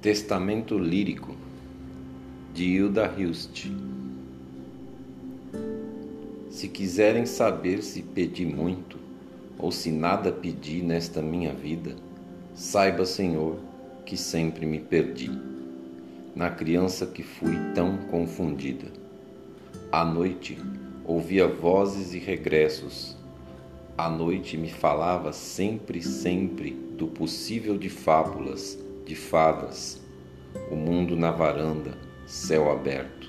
Testamento Lírico de Hilda Hilst Se quiserem saber se pedi muito ou se nada pedi nesta minha vida, saiba, Senhor, que sempre me perdi na criança que fui tão confundida. À noite ouvia vozes e regressos. À noite me falava sempre, sempre do possível de fábulas de fadas, o mundo na varanda, céu aberto.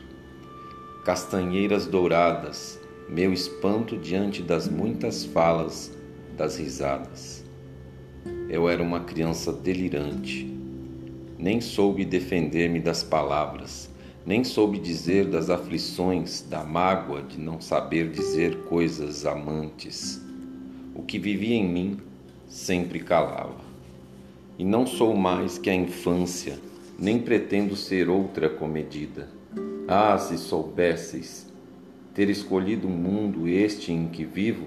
Castanheiras douradas, meu espanto diante das muitas falas, das risadas. Eu era uma criança delirante. Nem soube defender-me das palavras, nem soube dizer das aflições, da mágoa de não saber dizer coisas amantes. O que vivia em mim sempre calava e não sou mais que a infância, nem pretendo ser outra comedida. Ah, se soubesseis ter escolhido um mundo este em que vivo,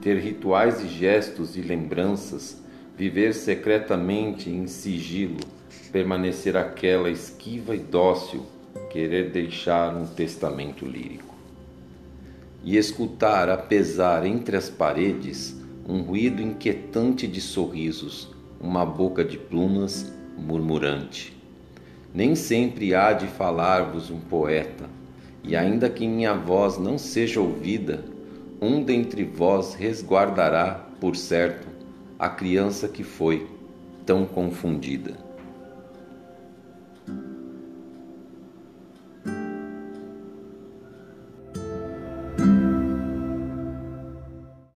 ter rituais e gestos e lembranças, viver secretamente em sigilo, permanecer aquela esquiva e dócil, querer deixar um testamento lírico. E escutar, apesar entre as paredes, um ruído inquietante de sorrisos, uma boca de plumas murmurante. Nem sempre há de falar-vos um poeta, e ainda que minha voz não seja ouvida, um dentre vós resguardará, por certo, a criança que foi tão confundida.